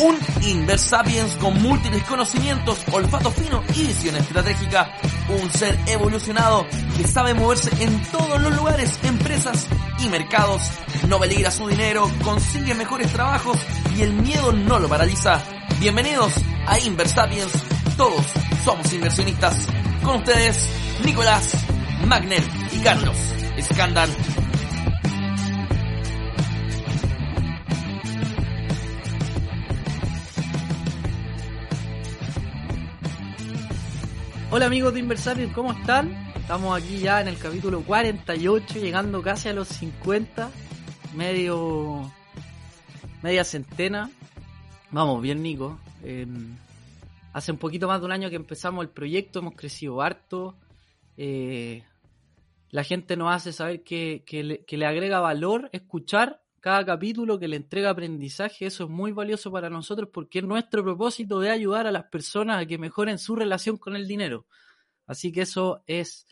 Un Inversapiens con múltiples conocimientos, olfato fino y visión estratégica. Un ser evolucionado que sabe moverse en todos los lugares, empresas y mercados. No peligra su dinero, consigue mejores trabajos y el miedo no lo paraliza. Bienvenidos a Inversapiens. Todos somos inversionistas. Con ustedes, Nicolás, Magner y Carlos Escándan. Hola amigos de Inversarios, ¿cómo están? Estamos aquí ya en el capítulo 48, llegando casi a los 50, medio media centena. Vamos, bien Nico. Eh, hace un poquito más de un año que empezamos el proyecto, hemos crecido harto. Eh, la gente nos hace saber que, que le agrega valor escuchar cada capítulo, que le entrega aprendizaje. Eso es muy valioso para nosotros porque es nuestro propósito de ayudar a las personas a que mejoren su relación con el dinero. Así que eso es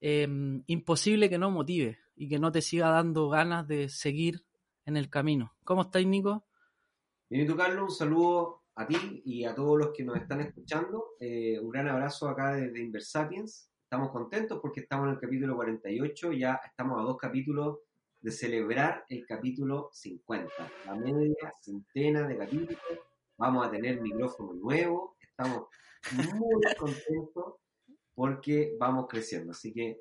eh, imposible que no motive y que no te siga dando ganas de seguir en el camino. ¿Cómo estáis, Nico? Bien, tú, Carlos, un saludo a ti y a todos los que nos están escuchando. Eh, un gran abrazo acá desde Inversapiens. Estamos contentos porque estamos en el capítulo 48, ya estamos a dos capítulos de celebrar el capítulo 50, la media centena de capítulos. Vamos a tener micrófono nuevo, estamos muy contentos porque vamos creciendo. Así que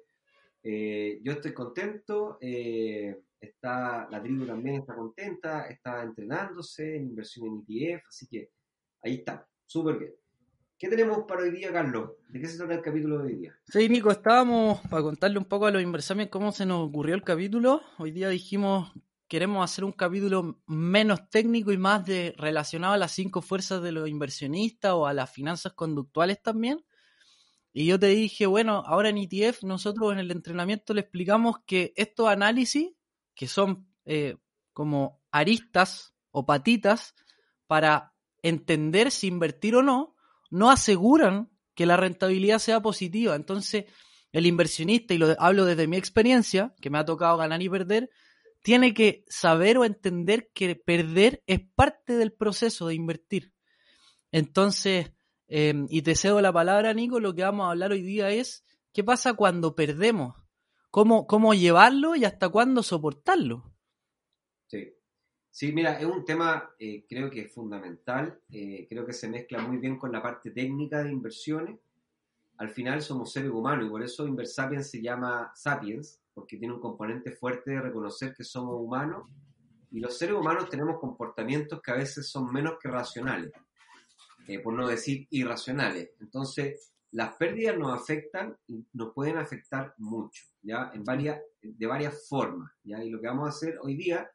eh, yo estoy contento, eh, está, la tribu también está contenta, está entrenándose en inversión en ETF, así que ahí está, súper bien. ¿Qué tenemos para hoy día, Carlos? ¿De qué se trata el capítulo de hoy día? Sí, Nico, estábamos para contarle un poco a los inversores cómo se nos ocurrió el capítulo. Hoy día dijimos, queremos hacer un capítulo menos técnico y más de relacionado a las cinco fuerzas de los inversionistas o a las finanzas conductuales también. Y yo te dije, bueno, ahora en ETF nosotros en el entrenamiento le explicamos que estos análisis, que son eh, como aristas o patitas para entender si invertir o no, no aseguran que la rentabilidad sea positiva. Entonces, el inversionista, y lo hablo desde mi experiencia, que me ha tocado ganar y perder, tiene que saber o entender que perder es parte del proceso de invertir. Entonces, eh, y te cedo la palabra, Nico, lo que vamos a hablar hoy día es qué pasa cuando perdemos, cómo, cómo llevarlo y hasta cuándo soportarlo. Sí. Mira, es un tema eh, creo que es fundamental, eh, creo que se mezcla muy bien con la parte técnica de inversiones. Al final somos seres humanos y por eso Inversapiens se llama Sapiens, porque tiene un componente fuerte de reconocer que somos humanos y los seres humanos tenemos comportamientos que a veces son menos que racionales, eh, por no decir irracionales. Entonces, las pérdidas nos afectan y nos pueden afectar mucho, ¿ya? En varias, de varias formas, ¿ya? Y lo que vamos a hacer hoy día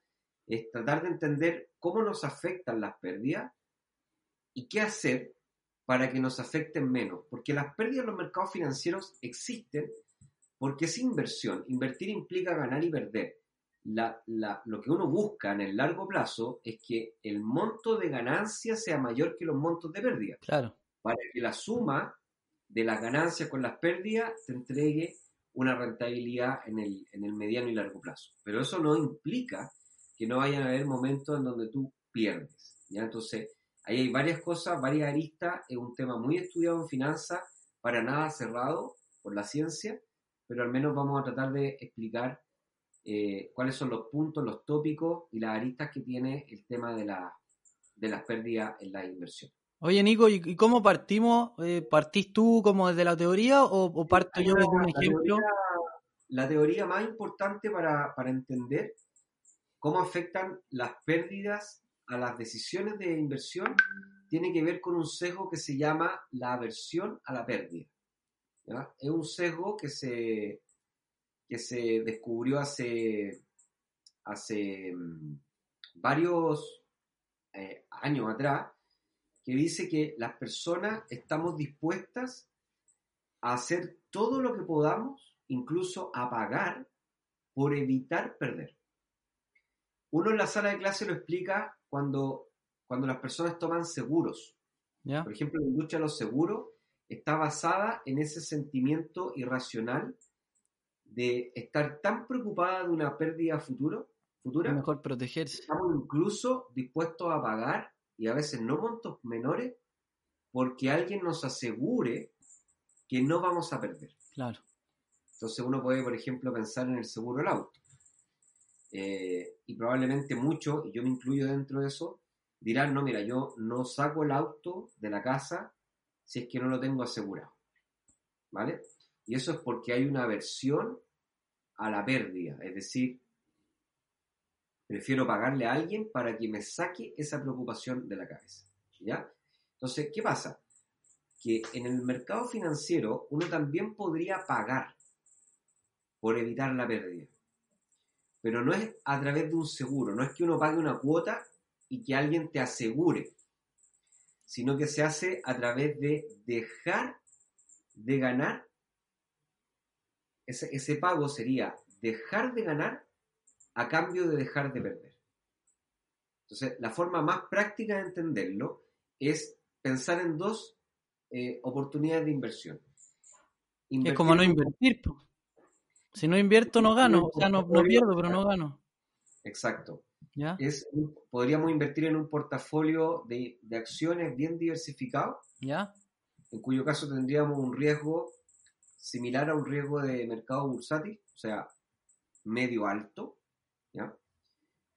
es tratar de entender cómo nos afectan las pérdidas y qué hacer para que nos afecten menos. Porque las pérdidas en los mercados financieros existen porque es inversión. Invertir implica ganar y perder. La, la, lo que uno busca en el largo plazo es que el monto de ganancia sea mayor que los montos de pérdida. Claro. Para que la suma de las ganancias con las pérdidas te entregue una rentabilidad en el, en el mediano y largo plazo. Pero eso no implica que no vayan a haber momentos en donde tú pierdes. ¿ya? Entonces, ahí hay varias cosas, varias aristas, es un tema muy estudiado en finanzas, para nada cerrado por la ciencia, pero al menos vamos a tratar de explicar eh, cuáles son los puntos, los tópicos y las aristas que tiene el tema de, la, de las pérdidas en la inversión. Oye, Nico, ¿y cómo partimos? Eh, ¿Partís tú como desde la teoría o, o parto yo desde un ejemplo? Teoría, la teoría más importante para, para entender cómo afectan las pérdidas a las decisiones de inversión tiene que ver con un sesgo que se llama la aversión a la pérdida. Es un sesgo que se, que se descubrió hace, hace um, varios eh, años atrás, que dice que las personas estamos dispuestas a hacer todo lo que podamos incluso a pagar por evitar perder. Uno en la sala de clase lo explica cuando, cuando las personas toman seguros. ¿Ya? Por ejemplo, la industria de los seguros está basada en ese sentimiento irracional de estar tan preocupada de una pérdida futuro, futura, Es mejor protegerse. estamos incluso dispuestos a pagar, y a veces no montos menores, porque alguien nos asegure que no vamos a perder. Claro. Entonces uno puede, por ejemplo, pensar en el seguro del auto. Eh, y probablemente muchos, y yo me incluyo dentro de eso, dirán, no, mira, yo no saco el auto de la casa si es que no lo tengo asegurado. ¿Vale? Y eso es porque hay una aversión a la pérdida. Es decir, prefiero pagarle a alguien para que me saque esa preocupación de la cabeza. ¿Ya? Entonces, ¿qué pasa? Que en el mercado financiero uno también podría pagar por evitar la pérdida. Pero no es a través de un seguro, no es que uno pague una cuota y que alguien te asegure, sino que se hace a través de dejar de ganar. Ese, ese pago sería dejar de ganar a cambio de dejar de perder. Entonces, la forma más práctica de entenderlo es pensar en dos eh, oportunidades de inversión. Es como no invertir. po. Si no invierto, no gano. O sea, no, no pierdo, pero no gano. Exacto. ¿Ya? Es, podríamos invertir en un portafolio de, de acciones bien diversificado, ¿Ya? en cuyo caso tendríamos un riesgo similar a un riesgo de mercado bursátil, o sea, medio alto, ¿ya?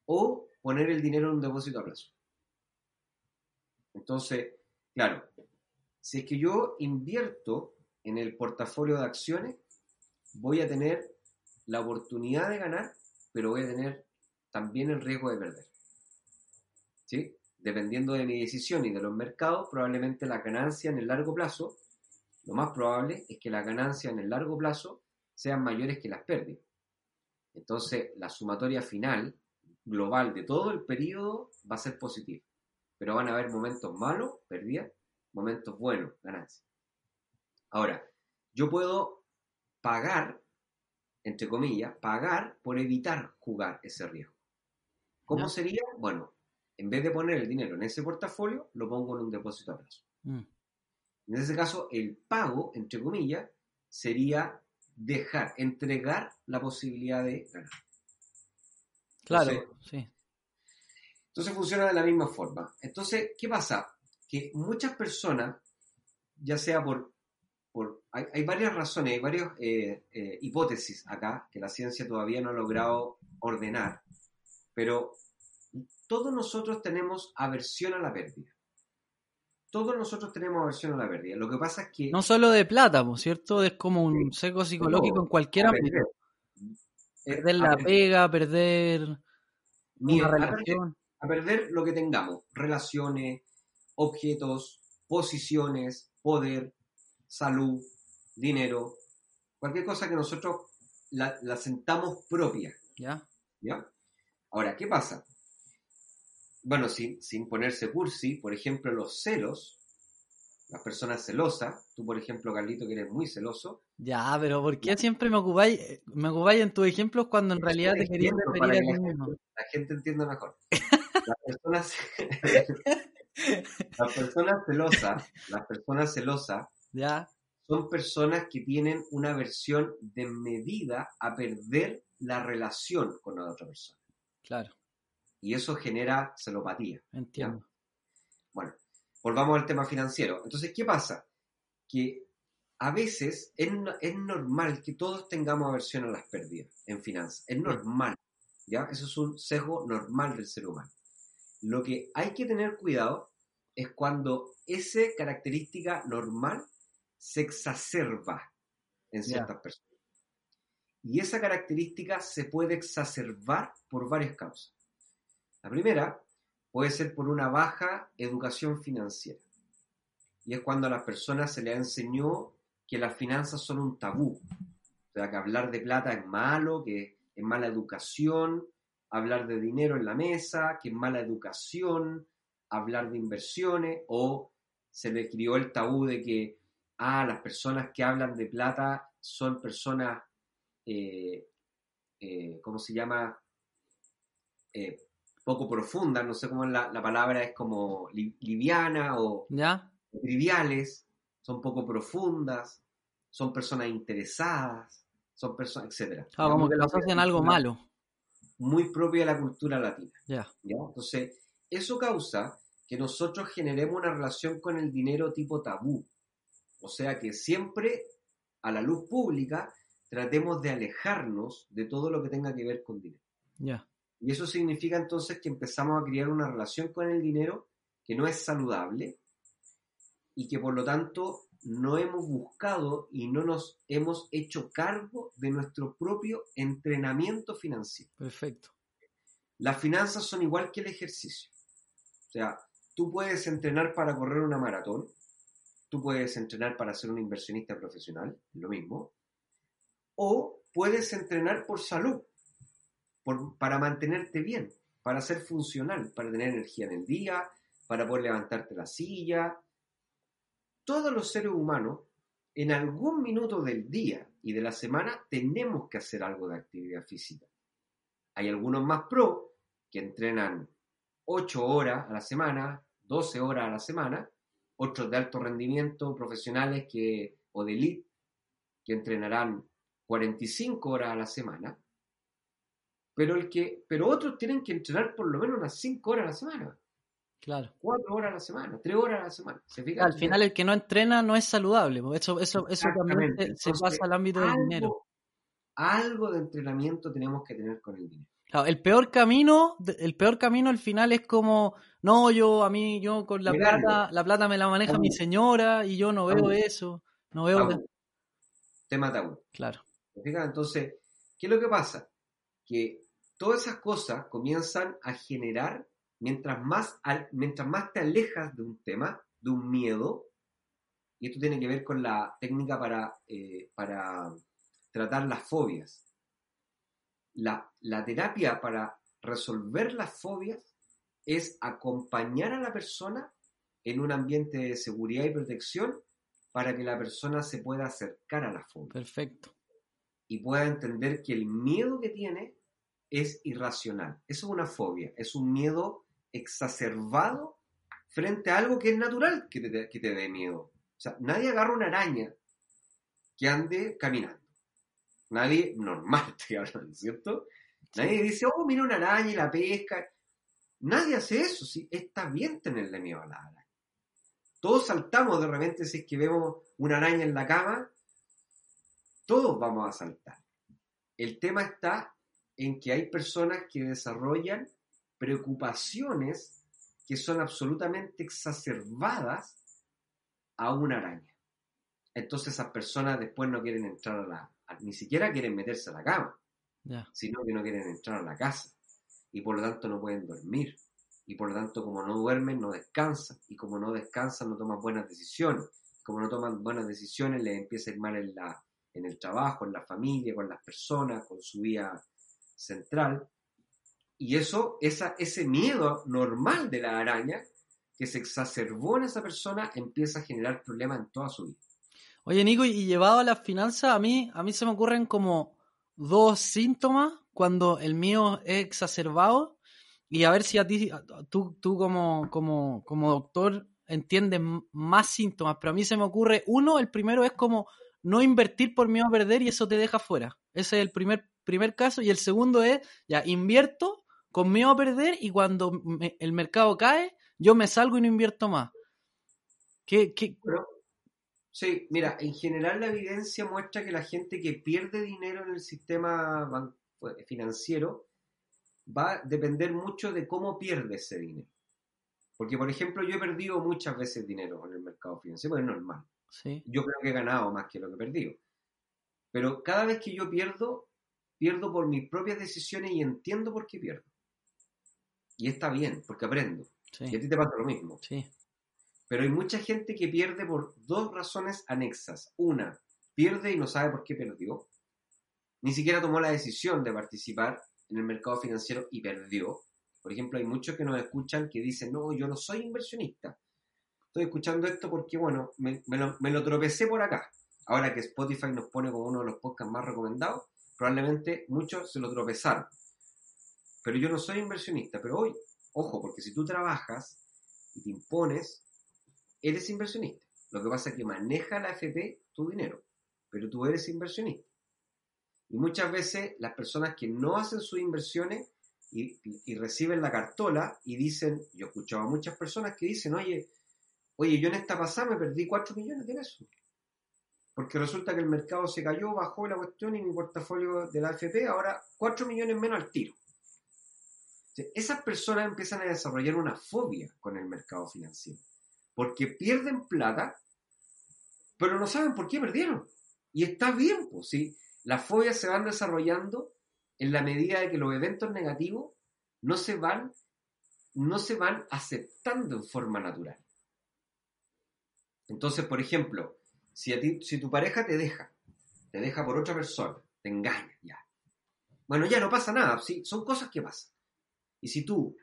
O poner el dinero en un depósito a plazo. Entonces, claro, si es que yo invierto en el portafolio de acciones, voy a tener la oportunidad de ganar, pero voy a tener también el riesgo de perder. ¿Sí? Dependiendo de mi decisión y de los mercados, probablemente la ganancia en el largo plazo, lo más probable es que la ganancia en el largo plazo sean mayores que las pérdidas. Entonces, la sumatoria final global de todo el periodo va a ser positiva. Pero van a haber momentos malos, pérdidas, momentos buenos, ganancias. Ahora, yo puedo pagar, entre comillas, pagar por evitar jugar ese riesgo. ¿Cómo sería? Bueno, en vez de poner el dinero en ese portafolio, lo pongo en un depósito a plazo. Mm. En ese caso, el pago, entre comillas, sería dejar, entregar la posibilidad de ganar. Claro, Entonces- sí. Entonces funciona de la misma forma. Entonces, ¿qué pasa? Que muchas personas, ya sea por... por hay, hay varias razones, hay varias eh, eh, hipótesis acá que la ciencia todavía no ha logrado ordenar, pero todos nosotros tenemos aversión a la pérdida. Todos nosotros tenemos aversión a la pérdida. Lo que pasa es que... No solo de plata, ¿no es cierto? Es como un seco psicológico en cualquier ámbito. perder. La perder. pega, perder Mira, una a perder- relación. a perder lo que tengamos, relaciones, objetos, posiciones, poder, salud, dinero, cualquier cosa que nosotros la, la sentamos propia, ¿Ya? ¿ya? Ahora, ¿qué pasa? Bueno, sin, sin ponerse cursi, por ejemplo, los celos, las personas celosas, tú por ejemplo, Carlito, que eres muy celoso, Ya, pero ¿por qué siempre me ocupáis, me ocupáis en tus ejemplos cuando en realidad te querías referir a ti mismo? la gente entienda mejor. Las personas, las personas celosas, las personas celosas Ya, son personas que tienen una versión de medida a perder la relación con la otra persona. claro, Y eso genera celopatía. entiendo. Bueno, volvamos al tema financiero. Entonces, ¿qué pasa? Que a veces es, es normal que todos tengamos aversión a las pérdidas en finanzas. Es normal. ¿ya? Eso es un sesgo normal del ser humano. Lo que hay que tener cuidado es cuando esa característica normal se exacerba en ciertas personas. Y esa característica se puede exacerbar por varias causas. La primera puede ser por una baja educación financiera. Y es cuando a las personas se les enseñó que las finanzas son un tabú. O sea, que hablar de plata es malo, que es mala educación, hablar de dinero en la mesa, que es mala educación, hablar de inversiones, o se le crió el tabú de que, ah, las personas que hablan de plata son personas eh, eh, ¿cómo se llama? Eh, poco profundas, no sé cómo la, la palabra es como li- liviana o ¿Ya? triviales, son poco profundas, son personas interesadas, son personas, etcétera. Ah, como que lo asocian algo malo. Muy propia de la cultura latina. Ya. ¿ya? Entonces, eso causa que nosotros generemos una relación con el dinero tipo tabú. O sea que siempre a la luz pública tratemos de alejarnos de todo lo que tenga que ver con dinero. Ya. Y eso significa entonces que empezamos a crear una relación con el dinero que no es saludable y que por lo tanto no hemos buscado y no nos hemos hecho cargo de nuestro propio entrenamiento financiero. Perfecto. Las finanzas son igual que el ejercicio. O sea, tú puedes entrenar para correr una maratón, tú puedes entrenar para ser un inversionista profesional, lo mismo, o puedes entrenar por salud, por- para mantenerte bien, para ser funcional, para tener energía en el día, para poder levantarte la silla. Todos los seres humanos, en algún minuto del día y de la semana, tenemos que hacer algo de actividad física. Hay algunos más pro que entrenan 8 horas a la semana, 12 horas a la semana, otros de alto rendimiento, profesionales que, o de elite, que entrenarán 45 horas a la semana, pero, el que, pero otros tienen que entrenar por lo menos unas 5 horas a la semana, Claro. 4 horas a la semana, 3 horas a la semana. ¿Se fijan? Al final el que no entrena no es saludable. Eso, eso, eso también se, Entonces, pasa al ámbito del dinero. Algo de entrenamiento tenemos que tener con el dinero. Claro, el peor camino, el peor camino al final es como, no, yo a mí, yo con la plata, la plata me la maneja mi señora y yo no veo eso, no veo. Tema tabú. claro. Entonces, ¿qué es lo que pasa? Que todas esas cosas comienzan a generar, mientras más, al- mientras más te alejas de un tema, de un miedo, y esto tiene que ver con la técnica para, eh, para tratar las fobias. La, la terapia para resolver las fobias es acompañar a la persona en un ambiente de seguridad y protección para que la persona se pueda acercar a la fobia perfecto. y pueda entender que el miedo que tiene es irracional. Eso es una fobia, es un miedo exacerbado frente a algo que es natural que te, que te dé miedo. O sea, nadie agarra una araña que ande caminando. Nadie, normal estoy hablando, ¿cierto? Nadie dice, oh, mira una araña y la pesca. Nadie hace eso, sí, está bien tenerle miedo a la araña. Todos saltamos de repente si es que vemos una araña en la cama, todos vamos a saltar. El tema está en que hay personas que desarrollan preocupaciones que son absolutamente exacerbadas a una araña. Entonces esas personas después no quieren entrar a la, ni siquiera quieren meterse a la cama, sino que no quieren entrar a la casa y por lo tanto no pueden dormir y por lo tanto como no duermen no descansan y como no descansan no toman buenas decisiones como no toman buenas decisiones les empieza a ir mal en, la, en el trabajo, en la familia, con las personas, con su vida central y eso, esa, ese miedo normal de la araña que se exacerbó en esa persona empieza a generar problemas en toda su vida. Oye, Nico, y llevado a las finanzas, a mí, a mí se me ocurren como dos síntomas cuando el mío es exacerbado y a ver si a ti, tú, tú como, como, como doctor entiendes más síntomas, pero a mí se me ocurre, uno, el primero es como no invertir por miedo a perder y eso te deja fuera. Ese es el primer, primer caso y el segundo es, ya, invierto con miedo a perder y cuando me- el mercado cae, yo me salgo y no invierto más. ¿Qué, qué, sí, mira, en general la evidencia muestra que la gente que pierde dinero en el sistema ban- financiero va a depender mucho de cómo pierde ese dinero. Porque, por ejemplo, yo he perdido muchas veces dinero en el mercado financiero, es normal. Sí, Yo creo que he ganado más que lo que he perdido. Pero cada vez que yo pierdo, pierdo por mis propias decisiones y entiendo por qué pierdo. Y está bien, porque aprendo. Y a sí, ti te pasa lo mismo. sí. Pero hay mucha gente que pierde por dos razones anexas. Una, pierde y no sabe por qué perdió. Ni siquiera tomó la decisión de participar en el mercado financiero y perdió. Por ejemplo, hay muchos que nos escuchan que dicen, no, yo no soy inversionista. Estoy escuchando esto porque, bueno, me, me lo, tropecé por acá. Ahora que Spotify nos pone como uno de los podcasts más recomendados, probablemente muchos se lo tropezaron. Pero yo no soy inversionista, pero hoy, ojo, porque si tú trabajas y te impones, eres inversionista. Lo que pasa es que maneja la FP tu dinero, pero tú eres inversionista. Y muchas veces las personas que no hacen sus inversiones y, reciben la cartola y dicen, yo he escuchado a muchas personas que dicen, oye, oye, yo en esta pasada me perdí 4 millones de pesos. Porque resulta que el mercado se cayó, bajó la cuestión y mi portafolio de la AFP ahora 4 millones menos al tiro. esas personas empiezan a desarrollar una fobia con el mercado financiero. Porque pierden plata, pero no saben por qué perdieron. Y está bien, pues, ¿sí? Las fobias se van desarrollando en la medida de que los eventos negativos no se van, no se van aceptando en forma natural. Entonces, por ejemplo, si, a ti, si tu pareja te deja, te deja por otra persona, te engaña, ya. Bueno, ya no pasa nada, ¿sí? son cosas que pasan. Y si tú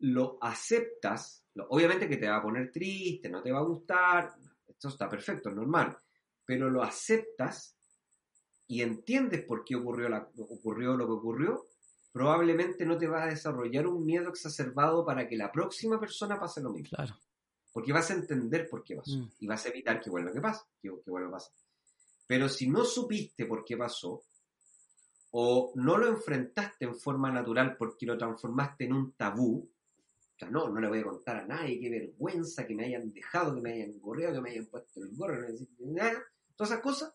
lo aceptas, obviamente que te va a poner triste, no te va a gustar, esto está perfecto, es normal, pero lo aceptas y entiendes por qué ocurrió, la, ocurrió lo que ocurrió, probablemente no te vas a desarrollar un miedo exacerbado para que la próxima persona pase lo mismo. Claro. Porque vas a entender por qué pasó Mm. y vas a evitar que vuelva que pase, que, que vuelva a pasar. Pero si no supiste por qué pasó, o no lo enfrentaste en forma natural porque lo transformaste en un tabú, o sea, no, no le voy a contar a nadie, qué vergüenza que me hayan dejado, que me hayan corrido, que me hayan puesto el gorro, no decir nada, todas esas cosas,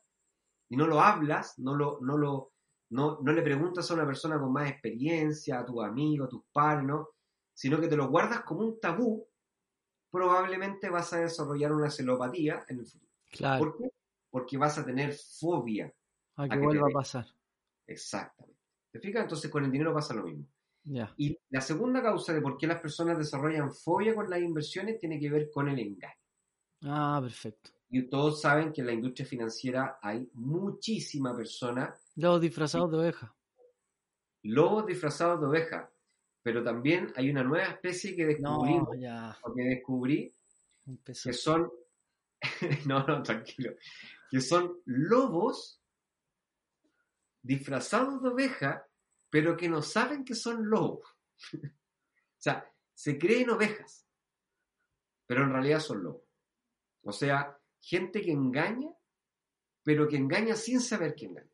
y no lo hablas, no lo, no lo, no, no le preguntas a una persona con más experiencia, a tus amigos, a tus padres, ¿no? sino que te lo guardas como un tabú, probablemente vas a desarrollar una celopatía en el futuro. Claro, ¿Por qué? Porque vas a tener fobia. a que vuelva a pasar. Exactamente. ¿Te fijas? Entonces con el dinero pasa lo mismo. Y la segunda causa de por qué las personas desarrollan fobia con las inversiones tiene que ver con el engaño. Ah, perfecto. Y todos saben que en la industria financiera hay muchísima persona, Los disfrazados de oveja. lobos disfrazados de oveja, pero también hay una nueva especie que descubrí, No, ya. o que descubrí Empezó. que son, no, no, tranquilo, que son lobos disfrazados de oveja, pero que no saben que son lobos. o sea, se creen ovejas, pero en realidad son lobos. O sea, gente que engaña, pero que engaña sin saber que engaña.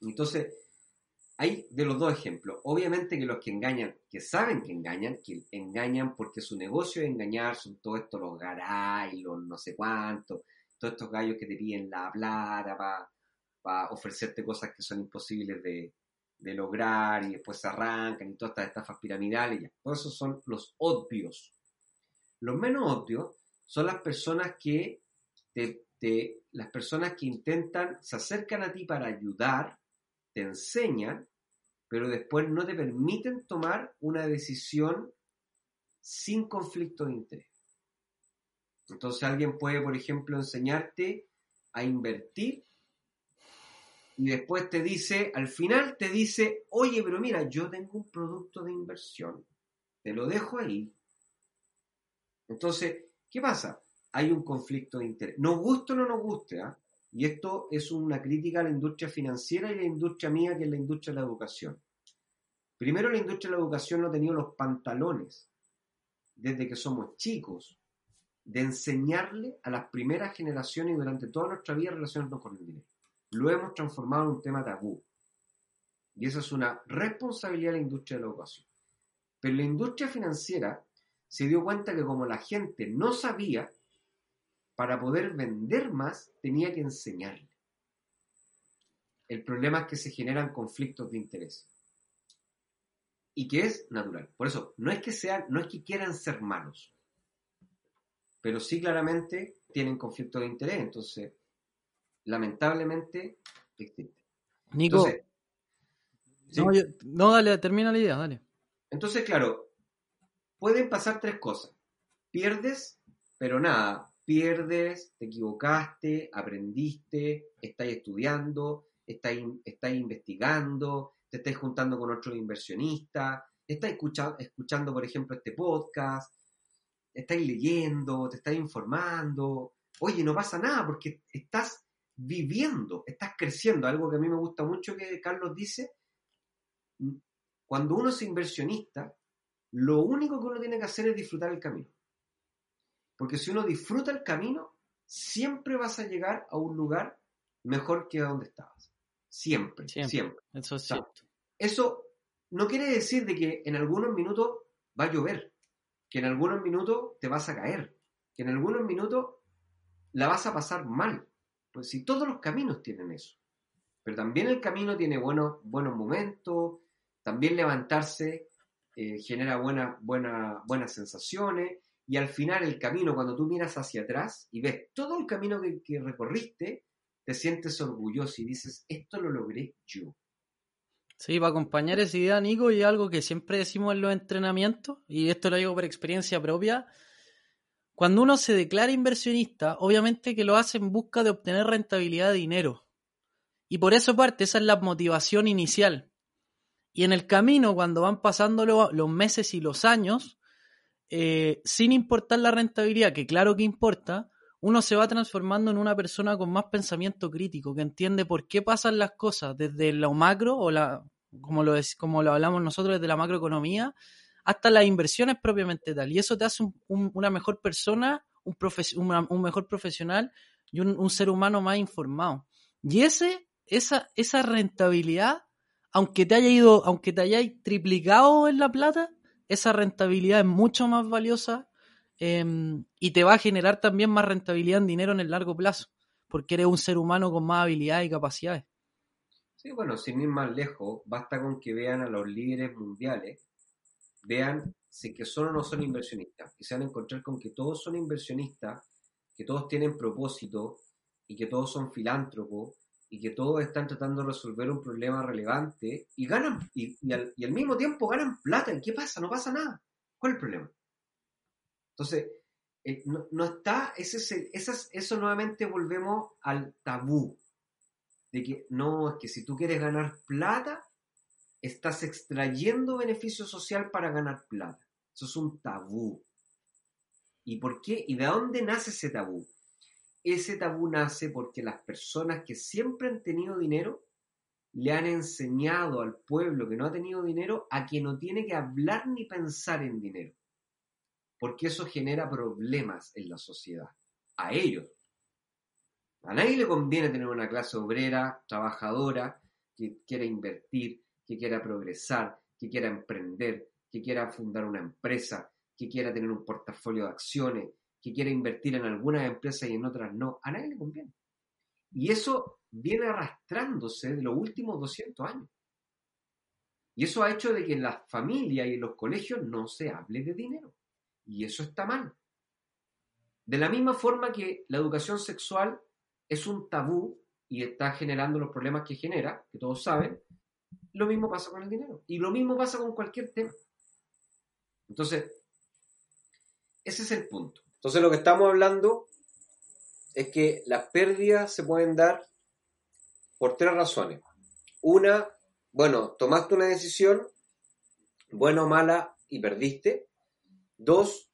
Entonces, hay de los dos ejemplos. Obviamente que los que engañan, que saben que engañan, que engañan porque su negocio es engañar, son todos estos los garay, los no sé cuántos, todos estos gallos que te piden la plata para ofrecerte cosas que son imposibles de, de lograr y después se arrancan y todas estas estafas piramidales. Todos esos son los obvios. Los menos obvios son las personas que te- las personas que intentan, se acercan a ti para ayudar, te enseñan, pero después no te permiten tomar una decisión sin conflicto de interés. Entonces alguien puede, por ejemplo, enseñarte a invertir y después te dice, al final te dice, oye, pero mira, yo tengo un producto de inversión, te lo dejo ahí. Entonces, ¿qué pasa? Hay un conflicto de interés. Nos guste o no nos guste, ¿ah? Y esto es una crítica a la industria financiera y la industria mía, que es la industria de la educación. Primero, la industria de la educación no ha tenido los pantalones, desde que somos chicos, de enseñarle a las primeras generaciones y durante toda nuestra vida relacionarnos con el dinero. Lo hemos transformado en un tema tabú. Y esa es una responsabilidad de la industria de la educación. Pero la industria financiera se dio cuenta que como la gente no sabía, para poder vender más tenía que enseñarle. El problema es que se generan conflictos de interés. Y que es natural. Por eso, no es que sean, no es que quieran ser malos. Pero sí claramente tienen conflictos de interés. Entonces, lamentablemente, existe. Nico, Entonces, ¿sí? no, yo- no, dale, termina la idea, dale. Entonces, claro, pueden pasar tres cosas. Pierdes, pero nada, pierdes, te equivocaste, aprendiste, estás estudiando, estás, estás investigando, te estás juntando con otros inversionistas, estás escucha- escuchando, por ejemplo, este podcast, estás leyendo, te estás informando. Oye, no pasa nada porque estás viviendo, estás creciendo. Algo que a mí me gusta mucho que Carlos dice, cuando uno es inversionista, lo único que uno tiene que hacer es disfrutar el camino. Porque si uno disfruta el camino, siempre vas a llegar a un lugar mejor que donde estabas. Siempre, siempre. Eso es cierto. Eso no quiere decir de que en algunos minutos va a llover, que en algunos minutos te vas a caer, que en algunos minutos la vas a pasar mal. Pues si todos los caminos tienen eso. Pero también el camino tiene buenos, buenos momentos, también levantarse eh, genera buenas buenas sensaciones y al final el camino, cuando tú miras hacia atrás y ves todo el camino que, recorriste, te sientes orgulloso y dices, esto lo logré yo. Sí, para acompañar esa idea, Nico, y algo que siempre decimos en los entrenamientos, y esto lo digo por experiencia propia, cuando uno se declara inversionista, obviamente que lo hace en busca de obtener rentabilidad de dinero. Y por eso parte, esa es la motivación inicial. Y en el camino, cuando van pasando los meses y los años, eh, sin importar la rentabilidad, que claro que importa, uno se va transformando en una persona con más pensamiento crítico, que entiende por qué pasan las cosas desde lo macro, o la, como, lo, como lo hablamos nosotros desde la macroeconomía, hasta las inversiones propiamente tal. Y eso te hace una mejor persona, un, un mejor profesional y un, ser humano más informado. Y ese, esa, esa rentabilidad, aunque te haya ido, aunque te hayáis triplicado en la plata, esa rentabilidad es mucho más valiosa em, y te va a generar también más rentabilidad en dinero en el largo plazo, porque eres un ser humano con más habilidades y capacidades. Sí, bueno, sin ir más lejos, basta con que vean a los líderes mundiales, vean si que son o no son inversionistas, y se van a encontrar con que todos son inversionistas, que todos tienen propósito y que todos son filántropos y que todos están tratando de resolver un problema relevante y ganan, y, al, mismo tiempo ganan plata. ¿Y qué pasa? No pasa nada. ¿Cuál es el problema? Entonces, eh, no, está, ese, eso nuevamente volvemos al tabú, de que no, es que si tú quieres ganar plata, estás extrayendo beneficio social para ganar plata. Eso es un tabú. ¿Y por qué? ¿Y de dónde nace ese tabú? ese tabú nace porque las personas que siempre han tenido dinero le han enseñado al pueblo que no ha tenido dinero a que no tiene que hablar ni pensar en dinero. Porque eso genera problemas en la sociedad. A ellos. A nadie le conviene tener una clase obrera, trabajadora, que quiera invertir, que quiera progresar, que quiera emprender, que quiera fundar una empresa, que quiera tener un portafolio de acciones, que quiere invertir en algunas empresas y en otras no, a nadie le conviene. Y eso viene arrastrándose de los últimos 200 años. Y eso ha hecho de que en las familias y en los colegios no se hable de dinero. Y eso está mal. De la misma forma que la educación sexual es un tabú y está generando los problemas que genera, que todos saben, lo mismo pasa con el dinero. Y lo mismo pasa con cualquier tema. Entonces, ese es el punto. Entonces lo que estamos hablando es que las pérdidas se pueden dar por tres razones. Una, bueno, tomaste una decisión, buena o mala, y perdiste. Dos,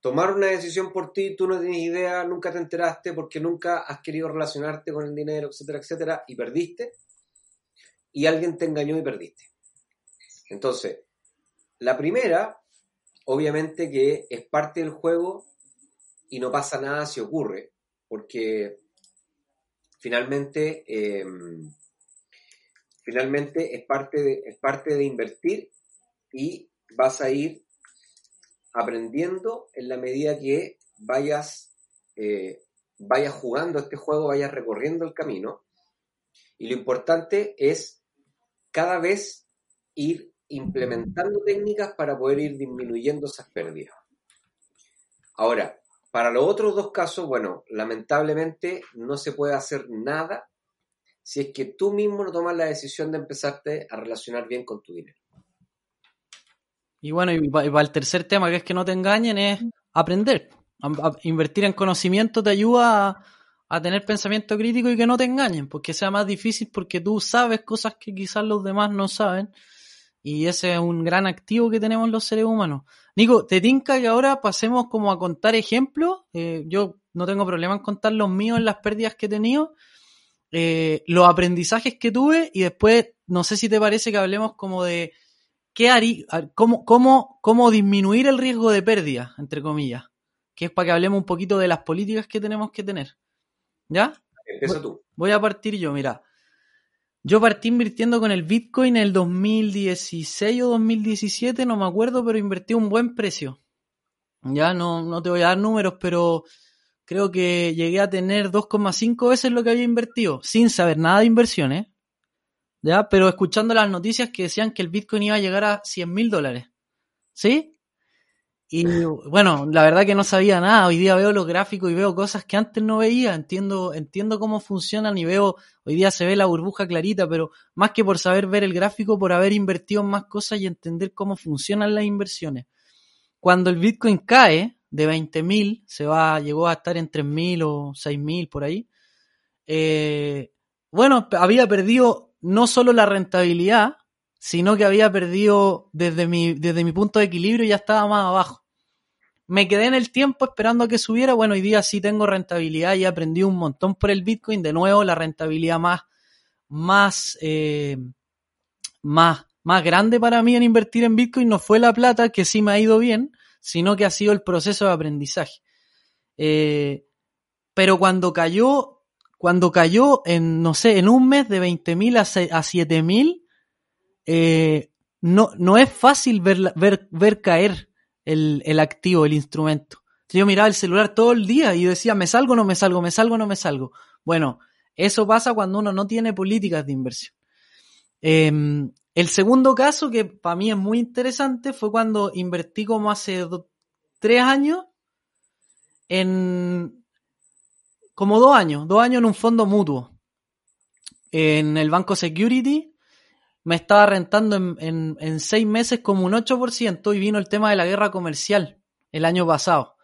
tomar una decisión por ti, tú no tienes idea, nunca te enteraste porque nunca has querido relacionarte con el dinero, etcétera, etcétera, y perdiste. Y alguien te engañó y perdiste. Entonces, la primera, obviamente que es parte del juego y no pasa nada si ocurre, porque finalmente, em, finalmente es, parte de, es parte de invertir y vas a ir aprendiendo en la medida que vayas, eh, vayas jugando este juego, vayas recorriendo el camino. Y lo importante es cada vez ir implementando técnicas para poder ir disminuyendo esas pérdidas. Ahora, para los otros dos casos, bueno, lamentablemente no se puede hacer nada si es que tú mismo no tomas la decisión de empezarte a relacionar bien con tu dinero. Y bueno, y para el tercer tema, que es que no te engañen, es aprender. invertir en conocimiento te ayuda a, tener pensamiento crítico y que no te engañen, porque sea más difícil porque tú sabes cosas que quizás los demás no saben. Y ese es un gran activo que tenemos los seres humanos. Nico, ¿te tinca que ahora pasemos como a contar ejemplos? Eh, yo no tengo problema en contar los míos en las pérdidas que he tenido. eh, los aprendizajes que tuve y después, no sé si te parece que hablemos como de qué haría, cómo, cómo, cómo disminuir el riesgo de pérdida, entre comillas, que es para que hablemos un poquito de las políticas que tenemos que tener. ¿Ya? Empieza tú. Voy a partir yo, mira. Yo partí invirtiendo con el Bitcoin en el 2016 o 2017, no me acuerdo, pero invertí un buen precio. Ya no, no te voy a dar números, pero creo que llegué a tener 2,5 veces lo que había invertido, sin saber nada de inversiones. ¿Ya? Pero escuchando las noticias que decían que el Bitcoin iba a llegar a 100 mil dólares. ¿Sí? Y bueno, la verdad que no sabía nada. Hoy día veo los gráficos y veo cosas que antes no veía. Entiendo, entiendo cómo funcionan y veo, hoy día se ve la burbuja clarita, pero más que por saber ver el gráfico, por haber invertido en más cosas y entender cómo funcionan las inversiones. Cuando el Bitcoin cae de 20.000, se va, llegó a estar en 3.000 o 6.000 por ahí. Eh, bueno, había perdido no solo la rentabilidad, sino que había perdido desde mi, desde mi punto de equilibrio ya estaba más abajo me quedé en el tiempo esperando a que subiera. Bueno, hoy día sí tengo rentabilidad y aprendí un montón por el Bitcoin. De nuevo, la rentabilidad más, más, eh, más, más grande para mí en invertir en Bitcoin no fue la plata, que sí me ha ido bien, sino que ha sido el proceso de aprendizaje. Eh, pero cuando cayó, cuando cayó en, no sé, en un mes de 20.000 a, a 7.000, eh, no, no es fácil ver, ver, ver caer el, el activo, el instrumento. yo miraba el celular todo el día y decía, me salgo, no me salgo, me salgo, no me salgo. Bueno, eso pasa cuando uno no tiene políticas de inversión. Em, el segundo caso, que para mí es muy interesante, fue cuando invertí como hace tres años en como dos años, dos años en un fondo mutuo en el Banco Security me estaba rentando en, en, seis meses como un 8% y vino el tema de la guerra comercial el año pasado.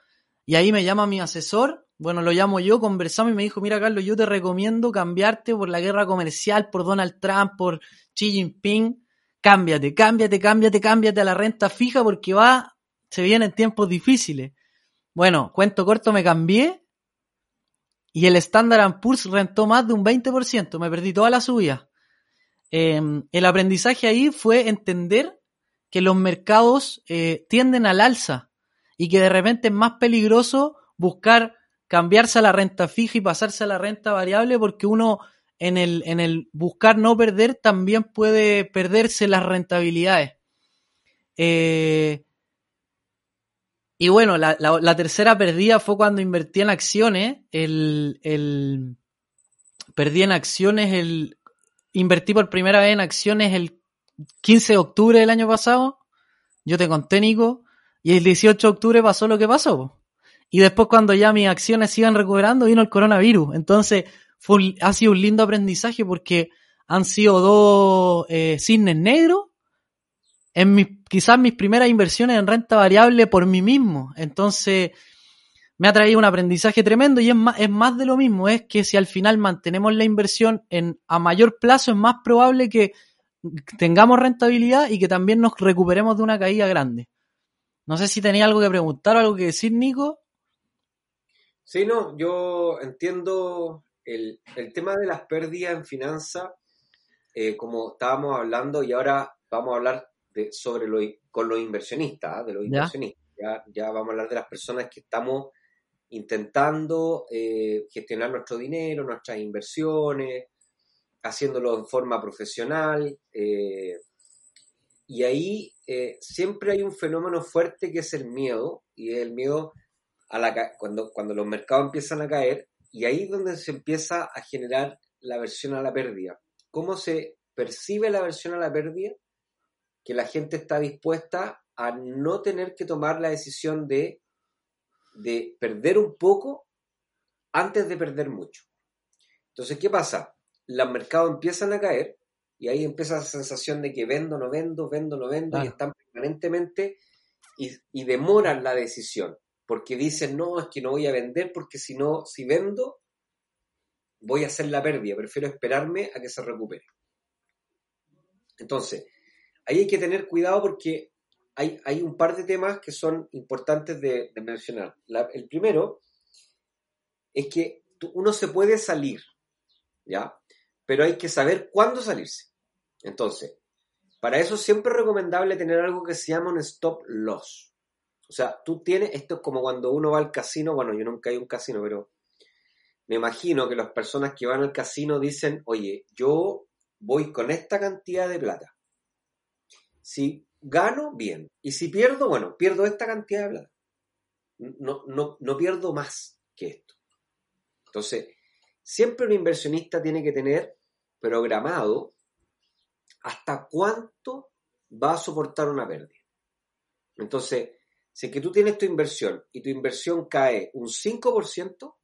Y ahí me llama mi asesor, bueno, lo llamo yo, conversamos y me dijo, mira Carlos, yo te recomiendo cambiarte por la guerra comercial, por Donald Trump, por Xi Jinping, cámbiate, cámbiate, cámbiate, cámbiate a la renta fija porque va, se vienen tiempos difíciles. Bueno, cuento corto, me cambié y el Standard Poor's rentó más de un 20%, me perdí toda la subida. Em, el aprendizaje ahí fue entender que los mercados eh, tienden al alza y que de repente es más peligroso buscar cambiarse a la renta fija y pasarse a la renta variable porque uno en el, en el buscar no perder también puede perderse las rentabilidades. Eh, y bueno, la, tercera perdida fue cuando invertí en acciones. El, perdí en acciones el, invertí por primera vez en acciones el 15 de octubre del año pasado. Yo te conté, Nico. Y el 18 de octubre pasó lo que pasó. Y después cuando ya mis acciones iban recuperando, vino el coronavirus. Entonces, fue, ha sido un lindo aprendizaje porque han sido dos eh, cisnes negros en quizás mis primeras inversiones en renta variable por mí mismo. Entonces, me ha traído un aprendizaje tremendo y es más, es más de lo mismo, es que si al final mantenemos la inversión en, a mayor plazo es más probable que tengamos rentabilidad y que también nos recuperemos de una caída grande. No sé si tenía algo que preguntar o algo que decir, Nico. Sí, no, yo entiendo el, tema de las pérdidas en finanzas, eh, como estábamos hablando, y ahora vamos a hablar de, sobre lo, con los inversionistas, ¿ah? de los inversionistas. Ya, ya vamos a hablar de las personas que estamos intentando eh, gestionar nuestro dinero, nuestras inversiones, haciéndolo en forma profesional. Eh, y ahí eh, siempre hay un fenómeno fuerte que es el miedo, y es el miedo a la cuando, cuando los mercados empiezan a caer, y ahí es donde se empieza a generar la aversión a la pérdida. ¿Cómo se percibe la aversión a la pérdida? Que la gente está dispuesta a no tener que tomar la decisión de de perder un poco antes de perder mucho. Entonces, ¿qué pasa? Los mercados empiezan a caer y ahí empieza la sensación de que vendo, no vendo, vendo, no vendo y están permanentemente y, demoran la decisión porque dicen, no, es que no voy a vender porque si no, si vendo, voy a hacer la pérdida, prefiero esperarme a que se recupere. Entonces, ahí hay que tener cuidado porque hay, un par de temas que son importantes de, mencionar. el primero es que uno se puede salir. ¿ya? Pero hay que saber cuándo salirse. Entonces, para eso siempre es recomendable tener algo que se llama un stop loss. O sea, tú tienes, esto es como cuando uno va al casino, bueno, yo nunca he ido a un casino, pero me imagino que las personas que van al casino dicen, oye, yo voy con esta cantidad de plata. Si gano, bien. Y si pierdo, bueno, pierdo esta cantidad de plata. No, no, no pierdo más que esto. Entonces, siempre un inversionista tiene que tener programado hasta cuánto va a soportar una pérdida. Entonces, si que tú tienes tu inversión y tu inversión cae un 5%,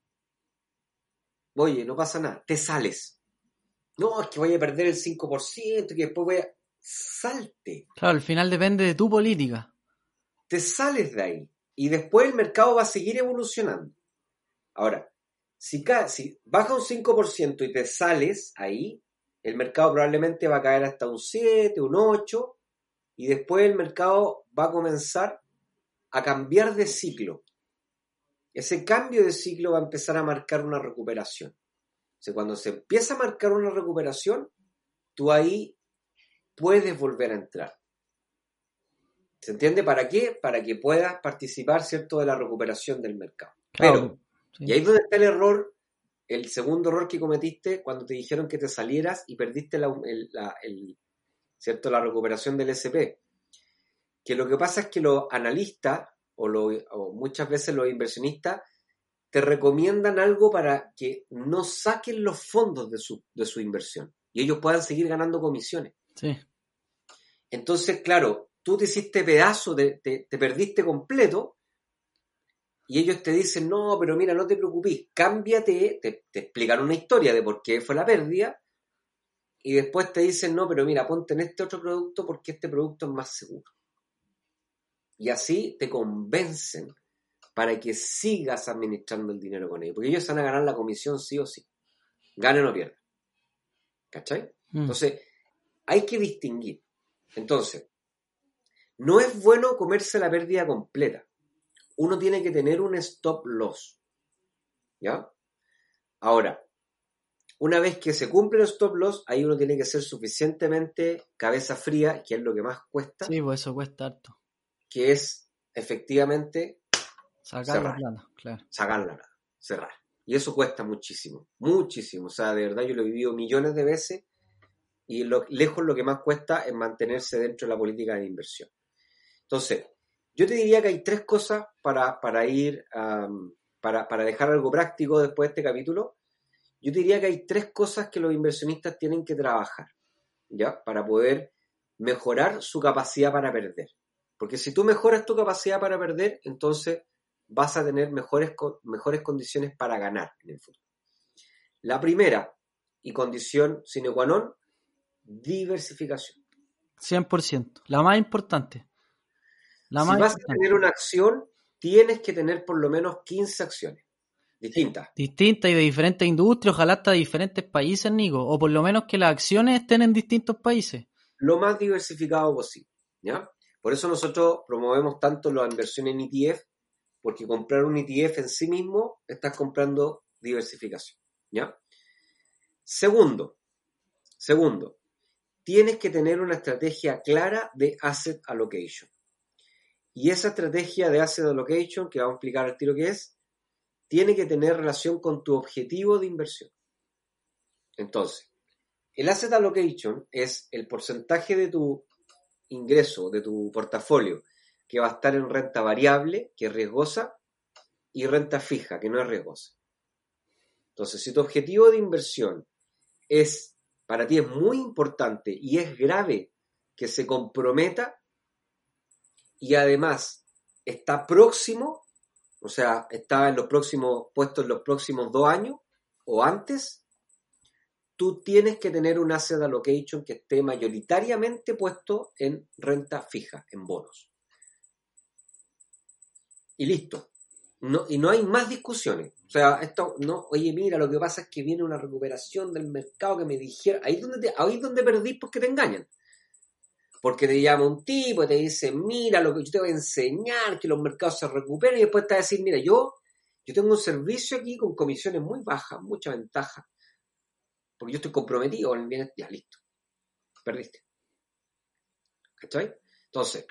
oye, no pasa nada, te sales. No, es que voy a perder el 5% y que después voy a... Salte. Claro, al final depende de tu política. Te sales de ahí y después el mercado va a seguir evolucionando. Ahora, si, si baja un 5% y te sales ahí, el mercado probablemente va a caer hasta un 7, un 8, y después el mercado va a comenzar a cambiar de ciclo. Ese cambio de ciclo va a empezar a marcar una recuperación. O sea, cuando se empieza a marcar una recuperación, tú ahí puedes volver a entrar. ¿Se entiende? ¿Para qué? Para que puedas participar, ¿cierto?, de la recuperación del mercado. Pero, y ahí es donde está el error el segundo error que cometiste cuando te dijeron que te salieras y perdiste la, ¿cierto? la recuperación del SP. Que lo que pasa es que los analistas o, o muchas veces los inversionistas te recomiendan algo para que no saquen los fondos de su, de su inversión y ellos puedan seguir ganando comisiones. Sí. Entonces, claro, tú te hiciste pedazo, te, te perdiste completo y ellos te dicen, no, pero mira, no te preocupes, cámbiate, te, te, explican una historia de por qué fue la pérdida, y después te dicen, no, pero mira, ponte en este otro producto porque este producto es más seguro. Y así te convencen para que sigas administrando el dinero con ellos, porque ellos van a ganar la comisión sí o sí, ganen o pierdan. ¿Cachai? Mm. Entonces, hay que distinguir. Entonces, no es bueno comerse la pérdida completa uno tiene que tener un stop loss. ¿Ya? Ahora, una vez que se cumple el stop loss, ahí uno tiene que ser suficientemente cabeza fría, que es lo que más cuesta. Sí, pues eso cuesta harto. Que es efectivamente sacar la plata, claro. Sacar la cerrar. Y eso cuesta muchísimo, muchísimo. O sea, de verdad yo lo he vivido millones de veces y lo, lejos lo que más cuesta es mantenerse dentro de la política de inversión. Entonces, yo te diría que hay tres cosas para, para ir, para, para, dejar algo práctico después de este capítulo. Yo te diría que hay tres cosas que los inversionistas tienen que trabajar, ¿ya? Para poder mejorar su capacidad para perder. Porque si tú mejoras tu capacidad para perder, entonces vas a tener mejores, mejores condiciones para ganar en el futuro. La primera y condición sine qua non, diversificación. 100%, la más importante si vas a tener una acción, tienes que tener por lo menos 15 acciones distintas. Distintas y de diferentes industrias, ojalá hasta de diferentes países, Nico, o por lo menos que las acciones estén en distintos países. Lo más diversificado posible, ¿ya? Por eso nosotros promovemos tanto la inversión en ETF, porque comprar un ETF en sí mismo estás comprando diversificación, ¿ya? Segundo, segundo, tienes que tener una estrategia clara de asset allocation. Y esa estrategia de asset allocation, que vamos a explicar al tiro que es, tiene que tener relación con tu objetivo de inversión. Entonces, el asset allocation es el porcentaje de tu ingreso, de tu portafolio, que va a estar en renta variable, que es riesgosa, y renta fija, que no es riesgosa. Entonces, si tu objetivo de inversión es, para ti es muy importante y es grave que se comprometa y además está próximo, o sea, está en los próximos puestos en los próximos dos años o antes, tú tienes que tener un asset allocation que esté mayoritariamente puesto en renta fija, en bonos. Y listo. No, y no hay más discusiones. O sea, esto, no, oye, mira, lo que pasa es que viene una recuperación del mercado que me dijera, ahí es donde, ahí es donde perdí porque te engañan porque te llama un tipo te dice, mira lo que yo te voy a enseñar, que los mercados se recuperen, y después te va a decir, mira, yo, yo tengo un servicio aquí con comisiones muy bajas, mucha ventaja. porque yo estoy comprometido ya listo, perdiste. ¿Cachai? Entonces,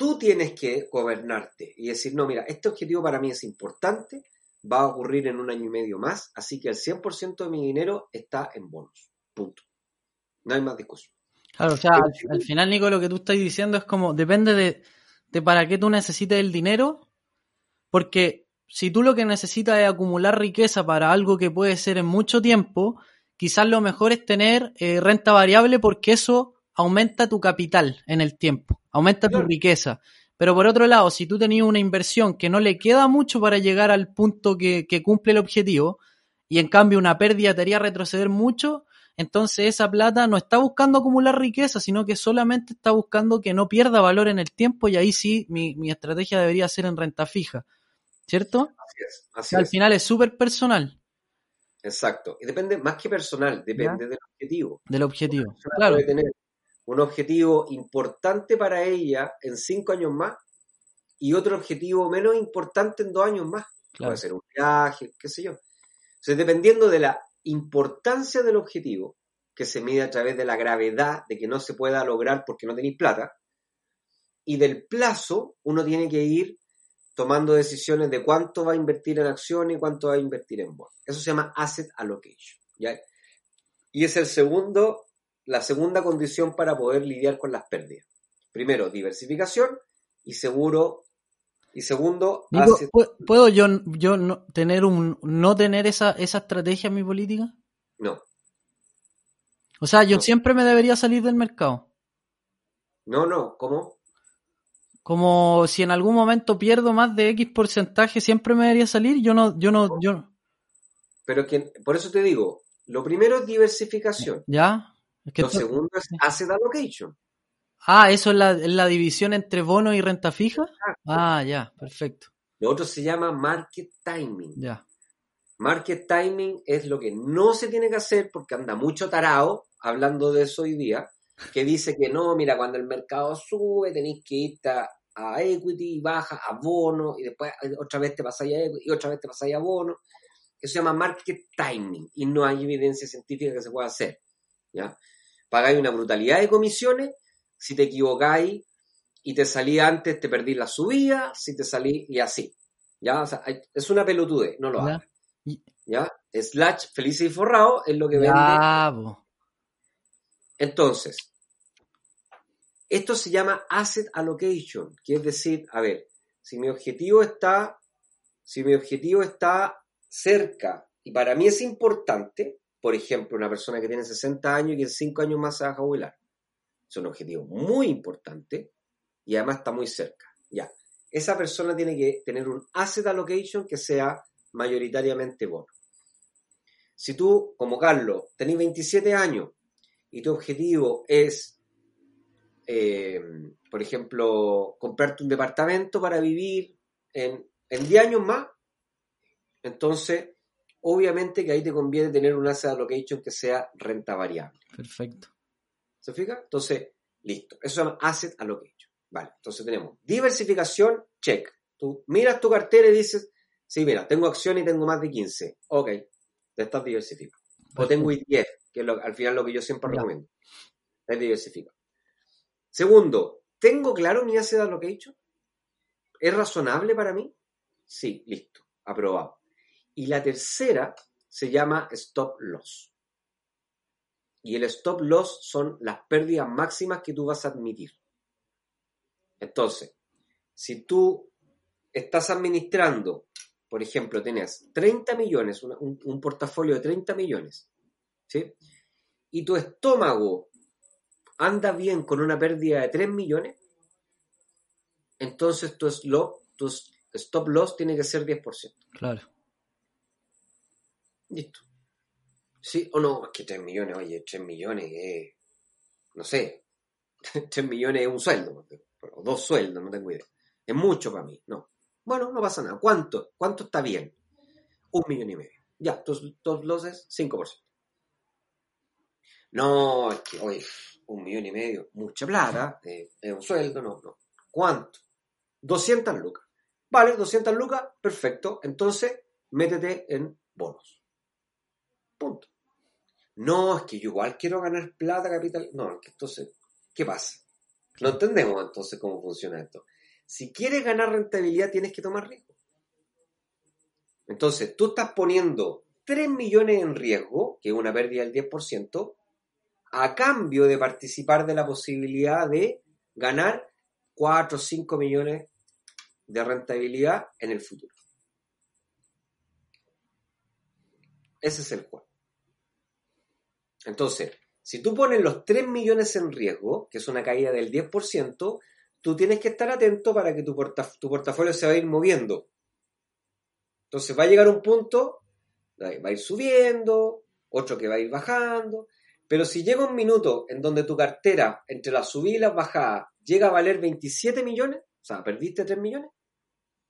tú tienes que gobernarte y decir, no, mira, este objetivo para mí es importante, va a ocurrir en un año y medio más, así que el 100% de mi dinero está en bonos. Punto. No hay más discusión. Claro, o sea, al, al final, Nico, lo que tú estás diciendo es como, depende de, de para qué tú necesites el dinero, porque si tú lo que necesitas es acumular riqueza para algo que puede ser en mucho tiempo, quizás lo mejor es tener eh, renta variable porque eso aumenta tu capital en el tiempo, aumenta tu riqueza. Pero por otro lado, si tú tenías una inversión que no le queda mucho para llegar al punto que, que cumple el objetivo, y en cambio una pérdida te haría retroceder mucho, entonces esa plata no está buscando acumular riqueza, sino que solamente está buscando que no pierda valor en el tiempo y ahí sí mi, mi estrategia debería ser en renta fija. ¿Cierto? Así es. Así al es. final es súper personal Exacto. Y depende, más que personal, depende del objetivo. del objetivo. Claro, puede tener un objetivo importante para ella en cinco años más y otro objetivo menos importante en dos años más. claro. Puede ser un viaje, qué sé yo. Entonces, dependiendo de la importancia del objetivo, que se mide a través de la gravedad de que no se pueda lograr porque no tenéis plata, y del plazo, uno tiene que ir tomando decisiones de cuánto va a invertir en acciones y cuánto va a invertir en bonos. Eso se llama asset allocation. ¿ya? Y es el segundo, la segunda condición para poder lidiar con las pérdidas. Primero, diversificación y seguro y segundo, Nico, asset ¿pu- ¿puedo yo, yo no, tener un, no tener esa, esa estrategia en mi política? no. O sea, yo No. siempre me debería salir del mercado. No, no, ¿cómo? Como si en algún momento pierdo más de X porcentaje, siempre me debería salir. Yo no, yo no, yo, Pero que, por eso te digo, lo primero es diversificación, ¿ya? Lo segundo es asset allocation. ah, eso es la, es la división entre bono y renta fija. Ah, ya, perfecto. Lo otro se llama market timing. Ya. Market timing es lo que no se tiene que hacer porque anda mucho tarao hablando de eso hoy día, que dice que no, mira, cuando el mercado sube tenéis que irte a, a equity y baja a bono y después eh, otra vez te pasáis a equity y otra vez te pasáis a bono. Eso se llama market timing y no hay evidencia científica que se pueda hacer. ¿Ya? Pagáis una brutalidad de comisiones, si te equivocáis y te salí antes, te perdí la subida, si te salí y así. ¿ya? O sea, hay- es una pelotude, no lo hagas. ¿ya? Slash feliz y forrado es lo que vende. Ya, po. Entonces, esto se llama asset allocation, que es decir, a ver, si mi objetivo está, si mi objetivo está cerca y para mí es importante, por ejemplo, una persona que tiene 60 años y que en 5 años más se va a jubilar. Es un objetivo muy importante y además está muy cerca. Ya. Esa persona tiene que tener un asset allocation que sea mayoritariamente bono. Si tú, como Carlos, tenés 27 años y tu objetivo es, eh, por ejemplo, comprarte un departamento para vivir en, en 10 años más, entonces, obviamente que ahí te conviene tener un asset allocation que sea renta variable. Perfecto. ¿Se fija? Entonces, listo. Eso se llama asset allocation. Vale, entonces tenemos diversificación, check. Tú miras tu cartera y dices, sí, mira, tengo acciones y tengo más de 15. Ok, te estás diversificando. O tengo ETF, que es lo- al final lo que yo siempre recomiendo. Es diversificar. Segundo, ¿tengo claro mi asset allocation? ¿Es razonable para mí? Sí, listo, aprobado. Y la tercera se llama stop loss. Y el stop loss son las pérdidas máximas que tú vas a admitir. Entonces, si tú estás administrando, por ejemplo, tienes 30 millones, un, un portafolio de 30 millones, ¿sí? Y tu estómago anda bien con una pérdida de 3 millones, entonces tu tu stop loss tiene que ser 10%. Claro. Listo. Sí o no, es que 3 millones, oye, 3 millones es, no sé, 3 millones es un sueldo, o dos sueldos, no tengo idea. Es mucho para mí, no. Bueno, no pasa nada. ¿Cuánto? ¿Cuánto está bien? Un millón y medio. Ya, tus dos losses, 5%. No, es que, oye, un millón y medio, mucha plata, eh, es un sueldo, no, no. ¿Cuánto? 200 lucas. Vale, 200 lucas, perfecto. Entonces, métete en bonos. Punto. No, es que yo igual quiero ganar plata, capital. No, entonces, ¿qué pasa? No entendemos entonces cómo funciona esto. Si quieres ganar rentabilidad, tienes que tomar riesgo. Entonces, tú estás poniendo 3 millones en riesgo, que es una pérdida del 10%, a cambio de participar de la posibilidad de ganar 4 o 5 millones de rentabilidad en el futuro. Ese es el juego. Entonces, si tú pones los 3 millones en riesgo, que es una caída del 10%, tú tienes que estar atento para que tu, portafolio se va a ir moviendo. Entonces va a llegar un punto, va a ir subiendo, otro que va a ir bajando, pero si llega un minuto en donde tu cartera, entre las subidas y las bajadas, llega a valer 27 millones, o sea, perdiste 3 millones,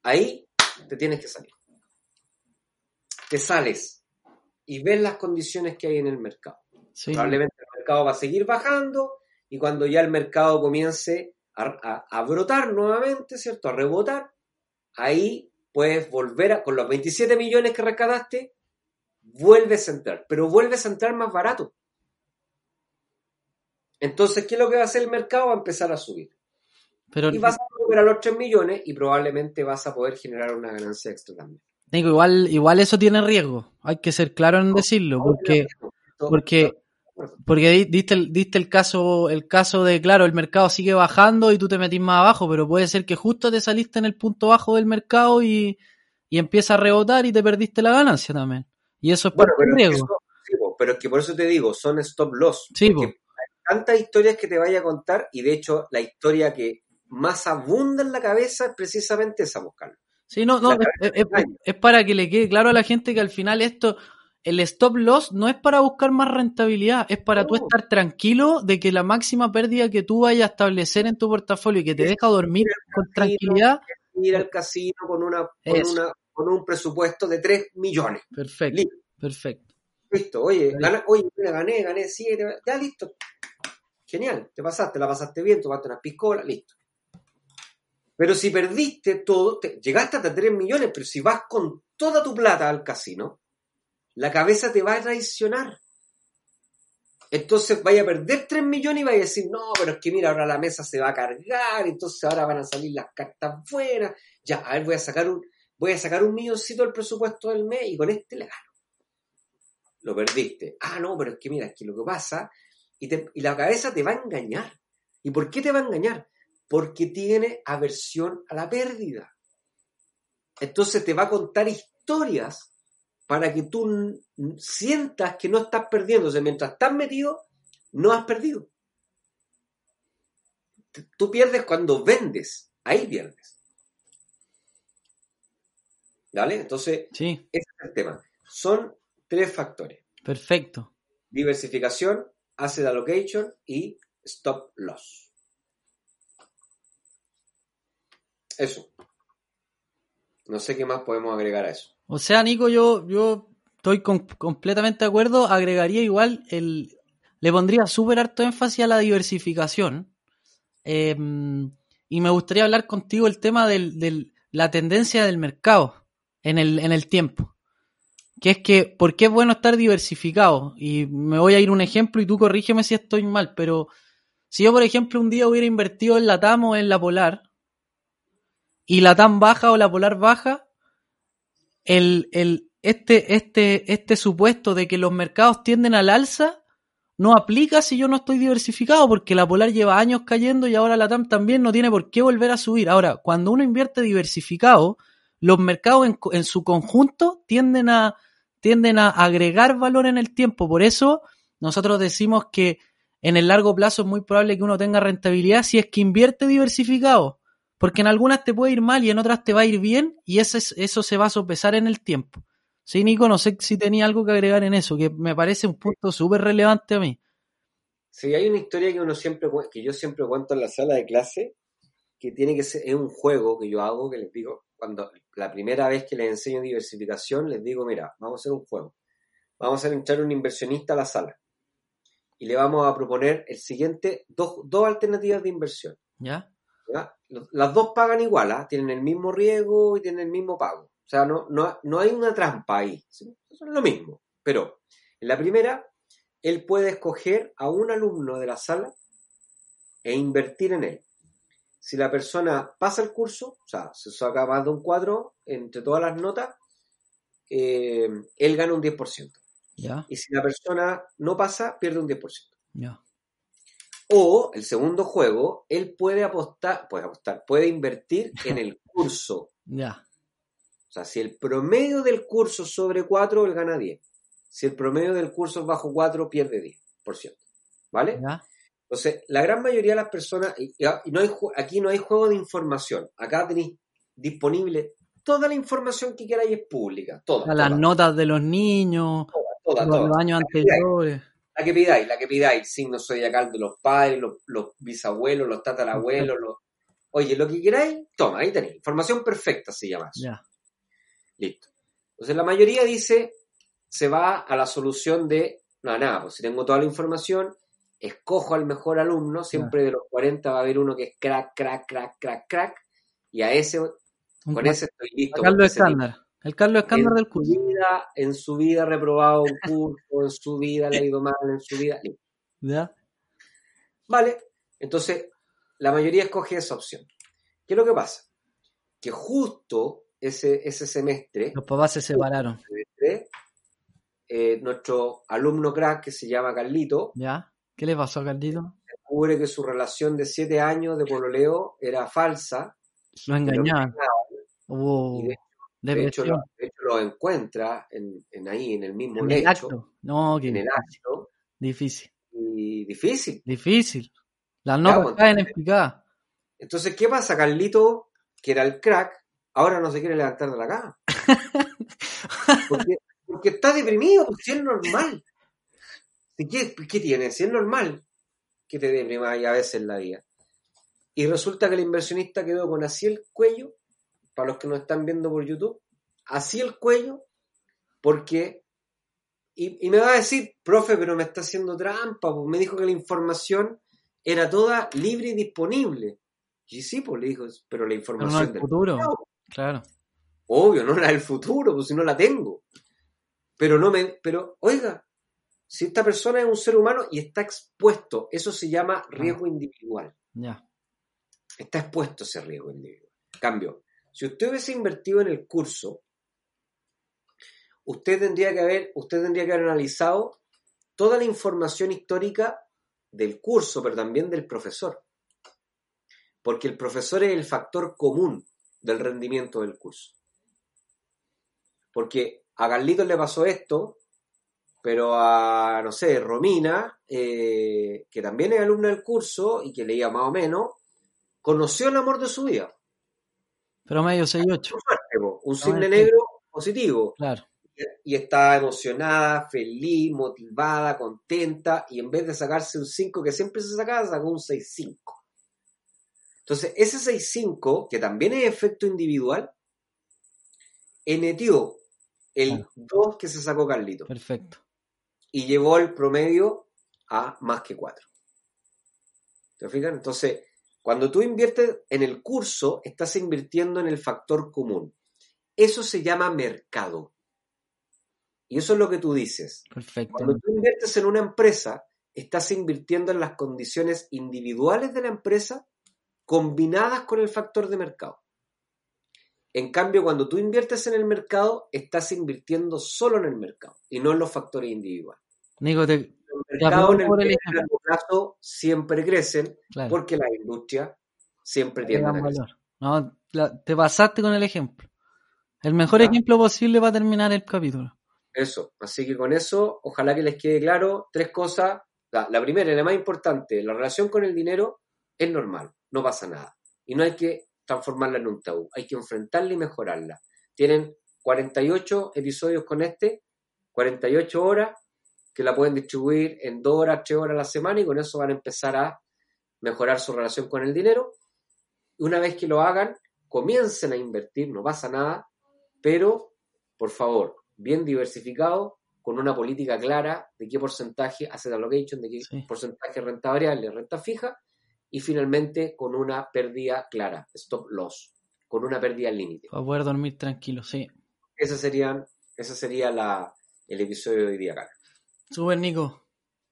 ahí te tienes que salir. Te sales y ves las condiciones que hay en el mercado. Probablemente el mercado va a seguir bajando y cuando ya el mercado comience a, brotar nuevamente, ¿cierto? A rebotar, ahí puedes volver a, con los 27 millones que rescataste, vuelves a entrar, pero vuelves a entrar más barato. Entonces, ¿qué es lo que va a hacer el mercado? Va a empezar a subir. y vas a recuperar los 3 millones y probablemente vas a poder generar una ganancia extra también. Digo, igual, igual eso tiene riesgo. Hay que ser claro en decirlo, porque, porque, porque diste, el, diste el caso, el caso de, claro, el mercado sigue bajando y tú te metís más abajo, pero puede ser que justo te saliste en el punto bajo del mercado y, y empieza a rebotar y te perdiste la ganancia también. Y eso es bueno, pero riesgo. pero es que por eso te digo, son stop loss. Sí, tantas historias que te vaya a contar y de hecho la historia que más abunda en la cabeza es precisamente esa, buscarlo. Sí, no, no, es, para que le quede claro a la gente que al final esto, el stop loss no es para buscar más rentabilidad, es para tú estar tranquilo de que la máxima pérdida que tú vayas a establecer en tu portafolio y que te deja dormir con tranquilidad. Ir al casino con, una, con, una, con un presupuesto de 3 millones. Perfecto, perfecto. Listo, oye, oye, gané, gané 7, ya listo. Genial, te pasaste, la pasaste bien, tomaste unas piscolas, listo. Pero si perdiste todo, llegaste hasta 3 millones, pero si vas con toda tu plata al casino, la cabeza te va a traicionar. Entonces vaya a perder 3 millones y vaya a decir, no, pero es que mira, ahora la mesa se va a cargar, entonces ahora van a salir las cartas buenas. Ya, a ver, voy a sacar un, voy a sacar un milloncito del presupuesto del mes y con este le gano. Lo perdiste. Ah, no, pero es que mira, es que lo que pasa y, la cabeza te va a engañar. ¿Y por qué te va a engañar? Porque tiene aversión a la pérdida. Entonces te va a contar historias para que tú sientas que no estás perdiendo. O sea, mientras estás metido, no has perdido. Tú pierdes cuando vendes. Ahí pierdes. ¿Vale? Entonces, sí. ese es el tema. Son tres factores. Perfecto. Diversificación, asset allocation y stop loss. Eso. No sé qué más podemos agregar a eso. O sea, Nico, yo, yo estoy completamente de acuerdo. Agregaría igual el. Le pondría súper harto énfasis a la diversificación. Em, y me gustaría hablar contigo el tema de la tendencia del mercado en el, en el tiempo que es que, ¿por qué es bueno estar diversificado? Y me voy a ir un ejemplo y tú corrígeme si estoy mal, pero si yo, por ejemplo, un día hubiera invertido en la TAM o en la Polar, y la TAM baja o la Polar baja, el, el, este, este, este supuesto de que los mercados tienden al alza no aplica si yo no estoy diversificado, porque la Polar lleva años cayendo y ahora la TAM también no tiene por qué volver a subir. Ahora, cuando uno invierte diversificado, los mercados en su conjunto tienden a, tienden a agregar valor en el tiempo. Por eso nosotros decimos que en el largo plazo es muy probable que uno tenga rentabilidad si es que invierte diversificado. Porque en algunas te puede ir mal y en otras te va a ir bien y eso, eso se va a sopesar en el tiempo. Sí, Nico, no sé si tenía algo que agregar en eso, que me parece un punto súper relevante a mí. Sí, hay una historia que uno siempre que yo siempre cuento en la sala de clase, que tiene que ser, es un juego que yo hago, que les digo, cuando la primera vez que les enseño diversificación, les digo, mira, vamos a hacer un juego. Vamos a entrar un inversionista a la sala. Y le vamos a proponer el siguiente, dos, alternativas de inversión. ¿Ya? Las dos pagan igual, ¿ah? tienen el mismo riesgo y tienen el mismo pago. O sea, no, no, no hay una trampa ahí. Es lo mismo. Pero en la primera, él puede escoger a un alumno de la sala e invertir en él. Si la persona pasa el curso, o sea, se saca más de un cuadro entre todas las notas, eh, él gana un 10%. Ya, Y si la persona no pasa, pierde un 10%. ya. O el segundo juego, él puede apostar, puede apostar, puede invertir en el curso. Ya, O sea, si el promedio del curso sobre 4, él gana 10. Si el promedio del curso es bajo 4, pierde 10%. ¿Vale? ya. Entonces, la gran mayoría de las personas, y, y no hay, aquí no hay juego de información. Acá tenéis disponible toda la información que queráis es pública. Toda. A las notas de los niños, toda, los, años anteriores. La que pidáis, la que pidáis. Signo zodiacal de los padres, los, los bisabuelos, los tatarabuelos. Los... Oye, lo que queráis, toma, ahí tenéis. Información perfecta se llama eso. Ya, Listo. Entonces la mayoría dice, se va a la solución de, no, nada, pues si tengo toda la información, escojo al mejor alumno, siempre de los 40 va a haber uno que es crack, crack, crack, crack, crack, y a ese, Un con ese estoy listo. Ese Estándar. El Carlos tipo Estándar del curso. vida, en su vida ha reprobado un curso, en su vida le ha ido mal, en su vida. Ya, Vale, entonces la mayoría escoge esa opción. ¿Qué es lo que pasa? Que justo ese, ese semestre, los papás se separaron. semestre, eh, nuestro alumno crack que se llama Carlito ¿Ya? ¿Qué le pasó a Carlito? descubre que su relación de siete años de pololeo era falsa Lo engañaban. y Hubo de, de hecho, lo, de hecho lo encuentra en, en ahí, en el mismo En el lecho, acto. No, que en el acto, difícil. y difícil. Difícil. Las notas pues, caen en picada. Entonces, ¿qué pasa? Carlito, que era el crack, ahora no se quiere levantar de la cama. Porque, porque está deprimido, pues si es normal. ¿Y ¿Qué, ¿Qué tiene? Si es normal que te deprimas a veces en la vida. Y resulta que el inversionista quedó con así el cuello, para los que nos están viendo por YouTube, así el cuello, porque... Y, y me va a decir, profe, pero me está haciendo trampa, pues me dijo que la información era toda libre y disponible. Y sí, pues le dijo, pero la Pero no información el del futuro. mercado, Claro. Obvio, no la del futuro, pues si no la tengo. Pero no me, pero, oiga, si esta persona es un ser humano y está expuesto, eso se llama riesgo individual. Ya. Está expuesto ese riesgo individual. Cambio, si usted hubiese invertido en el curso, usted tendría que haber, usted tendría que haber analizado toda la información histórica del curso, pero también del profesor. Porque el profesor es el factor común del rendimiento del curso. Porque a Carlitos le pasó esto, pero a, no sé, Romina, eh, que también es alumna del curso y que leía más o menos, conoció el amor de su vida. Pero medio 6-8. Suerte, po, Un que- negro positivo. Claro. Y está emocionada, feliz, motivada, contenta, y en vez de sacarse un 5 que siempre se sacaba, sacó un 6-5. Entonces, ese 6-5, que también es efecto individual, enetió el Claro. 2 que se sacó Carlito Perfecto. y llevó el promedio a más que 4. ¿Te fijan? Entonces, cuando tú inviertes en el curso, estás invirtiendo en el factor común. Eso se llama mercado. Y eso es lo que tú dices. Perfecto. Cuando tú inviertes en una empresa, estás invirtiendo en las condiciones individuales de la empresa combinadas con el factor de mercado. En cambio, cuando tú inviertes en el mercado, estás invirtiendo solo en el mercado y no en los factores individuales. Nico, te... El Te mercado aplaudo en el por el largo plazo siempre crecen Claro. porque las industrias siempre agregan a crecer. valor. No, la- te pasaste con el ejemplo. El mejor ejemplo posible para terminar el capítulo. Eso. Así que con eso, ojalá que les quede claro tres cosas. La, la primera y la más importante, la relación con el dinero es normal, no pasa nada. Y no hay que transformarla en un tabú, hay que enfrentarla y mejorarla. Tienen 48 episodios con este, 48 horas, que la pueden distribuir en 2 horas, 3 horas a la semana y con eso van a empezar a mejorar su relación con el dinero. Una vez que lo hagan, comiencen a invertir, no pasa nada, pero por favor, bien diversificado, con una política clara de qué porcentaje asset allocation, de qué Sí. porcentaje renta variable, renta fija, y finalmente con una pérdida clara, stop loss, con una pérdida límite. Para poder dormir tranquilo, sí. Ese serían, ese sería la, el episodio de hoy día acá. Super Nico.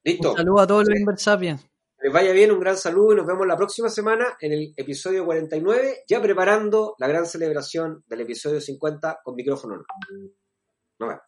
Listo. Un saludo a todos los Inversapiens. Que les vaya bien, un gran saludo y nos vemos la próxima semana en el episodio 49, ya preparando la gran celebración del episodio 50 con micrófono. Nos vemos.